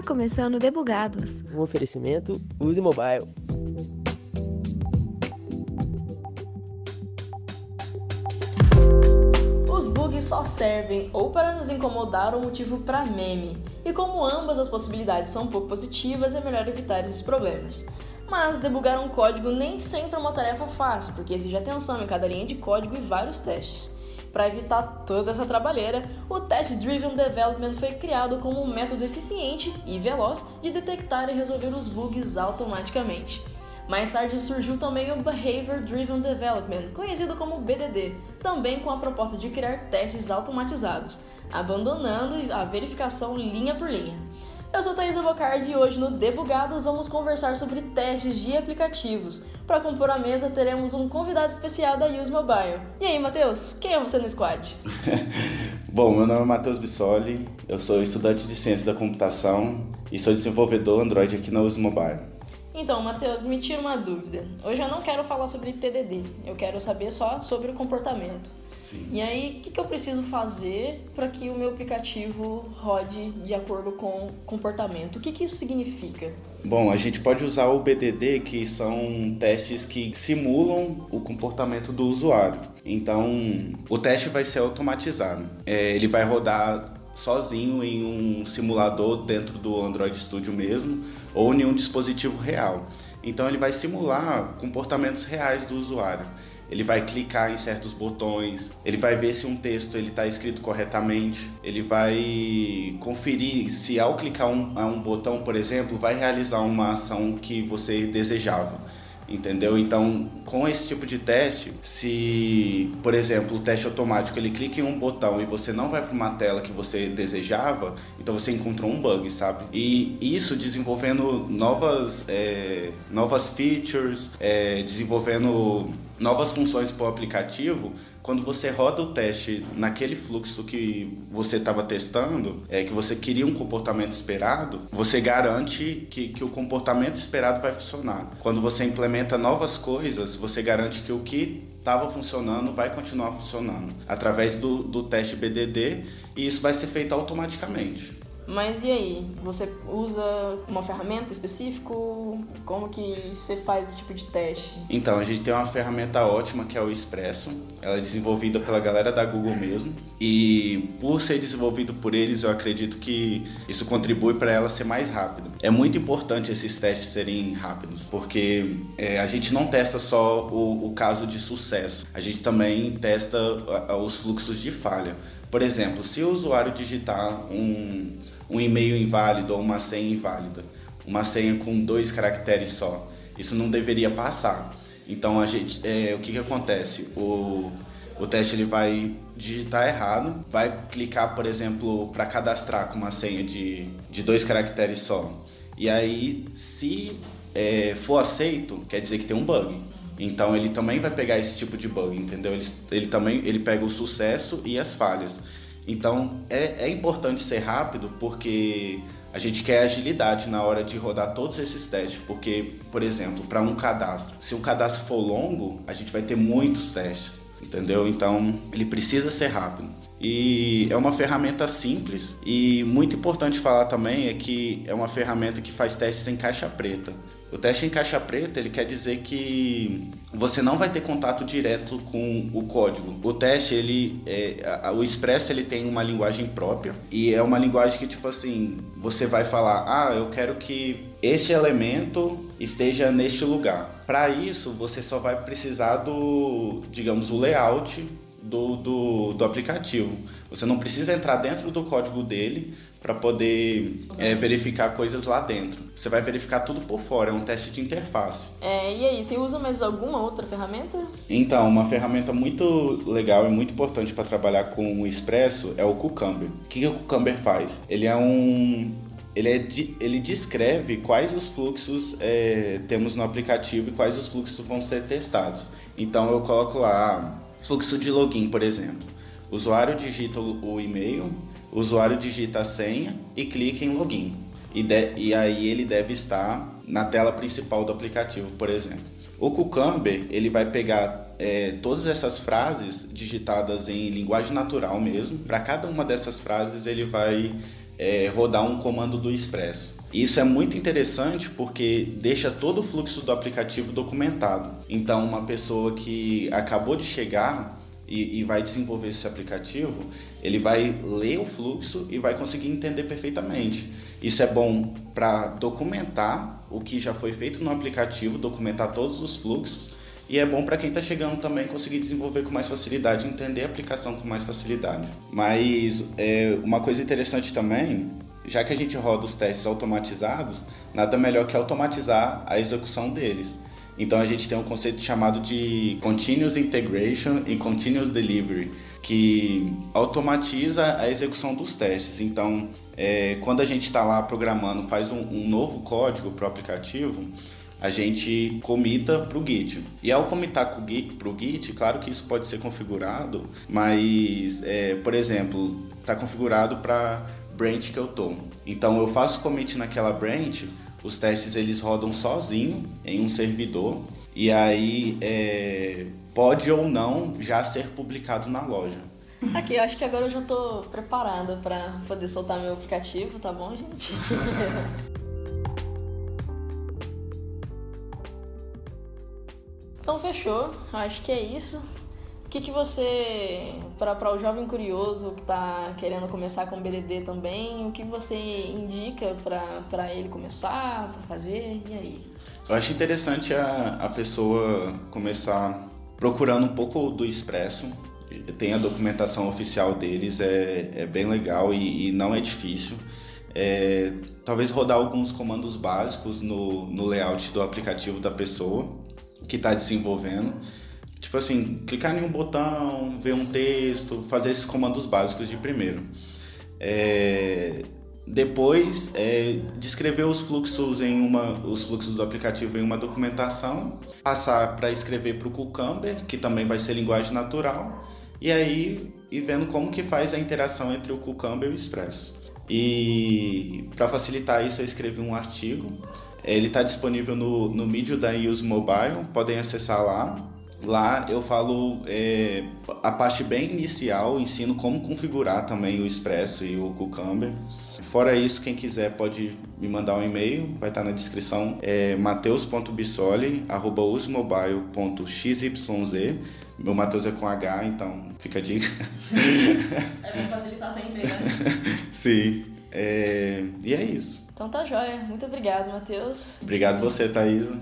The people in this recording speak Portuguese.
Está começando Debugados. Um oferecimento Use Mobile. Os bugs só servem ou para nos incomodar ou motivo para meme. E como ambas as possibilidades são pouco positivas, é melhor evitar esses problemas. Mas debugar um código nem sempre é uma tarefa fácil, porque exige atenção em cada linha de código e vários testes. Para evitar toda essa trabalheira, o Test Driven Development foi criado como um método eficiente e veloz de detectar e resolver os bugs automaticamente. Mais tarde surgiu também o Behavior Driven Development, conhecido como BDD, também com a proposta de criar testes automatizados, abandonando a verificação linha por linha. Eu sou Thaisa Bocardi e hoje no Debugados vamos conversar sobre testes de aplicativos. Para compor a mesa teremos um convidado especial da Use Mobile. E aí, Matheus, quem é você no squad? Bom, meu nome é Matheus Bissoli, eu sou estudante de Ciência da Computação e sou desenvolvedor Android aqui na Use Mobile. Então, Matheus, me tira uma dúvida. Hoje eu não quero falar sobre TDD, eu quero saber só sobre o comportamento. Sim. E aí, o que, que eu preciso fazer para que o meu aplicativo rode de acordo com o comportamento? O que, que isso significa? Bom, a gente pode usar o BDD, que são testes que simulam o comportamento do usuário. Então, o teste vai ser automatizado. É, ele vai rodar sozinho em um simulador dentro do Android Studio mesmo, ou em um dispositivo real. Então, ele vai simular comportamentos reais do usuário ele vai clicar em certos botões, ele vai ver se um texto ele está escrito corretamente, ele vai conferir se ao clicar um, a um botão, por exemplo, vai realizar uma ação que você desejava entendeu? Então, com esse tipo de teste, se, por exemplo, o teste automático ele clica em um botão e você não vai para uma tela que você desejava, então você encontrou um bug, sabe? E isso desenvolvendo novas, é, novas features, é, desenvolvendo novas funções para o aplicativo, quando você roda o teste naquele fluxo que você estava testando, é que você queria um comportamento esperado, você garante que, que o comportamento esperado vai funcionar. Quando você implementa novas coisas, você garante que o que estava funcionando vai continuar funcionando através do, do teste BDD e isso vai ser feito automaticamente. Mas e aí? Você usa uma ferramenta específica? Como que você faz esse tipo de teste? Então, a gente tem uma ferramenta ótima que é o Expresso. Ela é desenvolvida pela galera da Google mesmo. E por ser desenvolvido por eles, eu acredito que isso contribui para ela ser mais rápida. É muito importante esses testes serem rápidos, porque é, a gente não testa só o, o caso de sucesso, a gente também testa os fluxos de falha. Por exemplo, se o usuário digitar um, um e-mail inválido ou uma senha inválida, uma senha com dois caracteres só, isso não deveria passar. Então a gente, é, o que, que acontece? O, o teste ele vai digitar errado, vai clicar, por exemplo, para cadastrar com uma senha de, de dois caracteres só. E aí, se é, for aceito, quer dizer que tem um bug. Então ele também vai pegar esse tipo de bug, entendeu? Ele, ele também ele pega o sucesso e as falhas. Então é, é importante ser rápido porque a gente quer agilidade na hora de rodar todos esses testes, porque, por exemplo, para um cadastro, se o cadastro for longo, a gente vai ter muitos testes, entendeu? Então ele precisa ser rápido. E é uma ferramenta simples e muito importante falar também é que é uma ferramenta que faz testes em caixa preta. O teste em caixa preta ele quer dizer que você não vai ter contato direto com o código. O teste ele, é, o Expresso ele tem uma linguagem própria e é uma linguagem que tipo assim você vai falar, ah, eu quero que esse elemento esteja neste lugar. Para isso você só vai precisar do, digamos, o layout do, do, do aplicativo. Você não precisa entrar dentro do código dele para poder é, verificar coisas lá dentro. Você vai verificar tudo por fora, é um teste de interface. É, e aí, você usa mais alguma outra ferramenta? Então, uma ferramenta muito legal e muito importante para trabalhar com o Expresso é o Cucumber. O que, que o Cucumber faz? Ele é um ele, é, ele descreve quais os fluxos é, temos no aplicativo e quais os fluxos vão ser testados. Então eu coloco lá fluxo de login, por exemplo. O usuário digita o e-mail, o usuário digita a senha e clica em login. E, de, e aí ele deve estar na tela principal do aplicativo, por exemplo. O Cucumber ele vai pegar é, todas essas frases digitadas em linguagem natural mesmo. Para cada uma dessas frases ele vai é, rodar um comando do Expresso. Isso é muito interessante porque deixa todo o fluxo do aplicativo documentado. Então, uma pessoa que acabou de chegar e, e, vai desenvolver esse aplicativo, ele vai ler o fluxo e vai conseguir entender perfeitamente. Isso é bom para documentar o que já foi feito no aplicativo, documentar todos os fluxos, e é bom para quem está chegando também conseguir desenvolver com mais facilidade, entender a aplicação com mais facilidade. Mas é, uma coisa interessante também já que a gente roda os testes automatizados, nada melhor que automatizar a execução deles. Então a gente tem um conceito chamado de Continuous Integration e Continuous Delivery, que automatiza a execução dos testes. Então, é, quando a gente está lá programando, faz um, um novo código para o aplicativo, a gente comita para o Git. E ao comitar para o Git, claro que isso pode ser configurado, mas, é, por exemplo, está configurado para branch que eu tô. Então eu faço commit naquela branch, os testes eles rodam sozinho em um servidor e aí é, pode ou não já ser publicado na loja. Aqui, eu acho que agora eu já tô preparada para poder soltar meu aplicativo, tá bom, gente? então fechou, acho que é isso que, que você, para o jovem curioso que está querendo começar com BDD também, o que você indica para ele começar, para fazer? E aí? Eu acho interessante a, a pessoa começar procurando um pouco do Expresso. Tem a documentação oficial deles, é, é bem legal e, e não é difícil. É, talvez rodar alguns comandos básicos no, no layout do aplicativo da pessoa que está desenvolvendo Tipo assim, clicar em um botão, ver um texto, fazer esses comandos básicos de primeiro. É, depois, é, descrever os fluxos em uma, os fluxos do aplicativo em uma documentação, passar para escrever para o Cucumber, que também vai ser linguagem natural, e aí ir vendo como que faz a interação entre o Cucumber e o Express. E para facilitar isso, eu escrevi um artigo. Ele está disponível no, no Medium da Use Mobile, podem acessar lá. Lá eu falo é, a parte bem inicial, ensino como configurar também o Expresso e o Cucumber. Fora isso, quem quiser pode me mandar um e-mail, vai estar na descrição, é mateus.bissoli.usmobile.xyz. Meu Matheus é com H, então fica a dica. É bom facilitar sempre, né? Sim. É... E é isso. Então tá jóia. Muito obrigado, Matheus. Obrigado Sim. você, Thaisa.